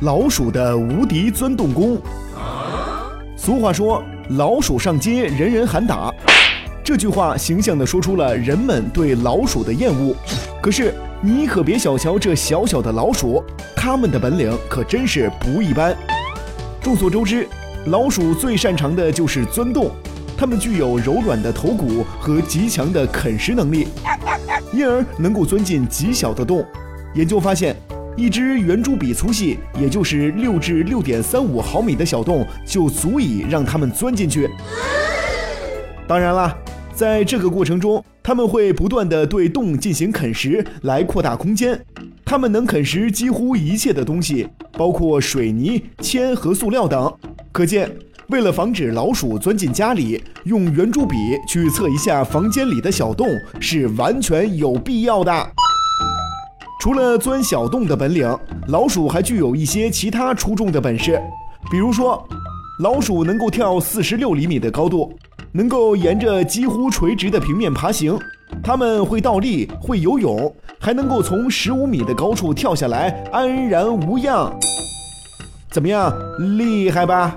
老鼠的无敌钻洞功。俗话说：“老鼠上街，人人喊打。”这句话形象地说出了人们对老鼠的厌恶。可是你可别小瞧这小小的老鼠，它们的本领可真是不一般。众所周知，老鼠最擅长的就是钻洞，它们具有柔软的头骨和极强的啃食能力，因而能够钻进极小的洞。研究发现。一支圆珠笔粗细，也就是六至六点三五毫米的小洞，就足以让它们钻进去。当然啦，在这个过程中，它们会不断的对洞进行啃食，来扩大空间。它们能啃食几乎一切的东西，包括水泥、铅和塑料等。可见，为了防止老鼠钻进家里，用圆珠笔去测一下房间里的小洞，是完全有必要的。除了钻小洞的本领，老鼠还具有一些其他出众的本事。比如说，老鼠能够跳四十六厘米的高度，能够沿着几乎垂直的平面爬行。它们会倒立，会游泳，还能够从十五米的高处跳下来，安然无恙。怎么样，厉害吧？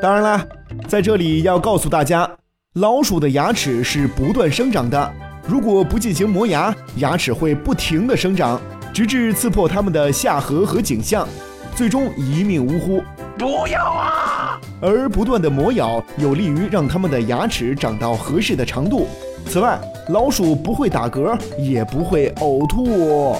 当然啦，在这里要告诉大家，老鼠的牙齿是不断生长的。如果不进行磨牙，牙齿会不停地生长，直至刺破它们的下颌和颈项，最终一命呜呼。不要啊！而不断的磨咬有利于让它们的牙齿长到合适的长度。此外，老鼠不会打嗝，也不会呕吐。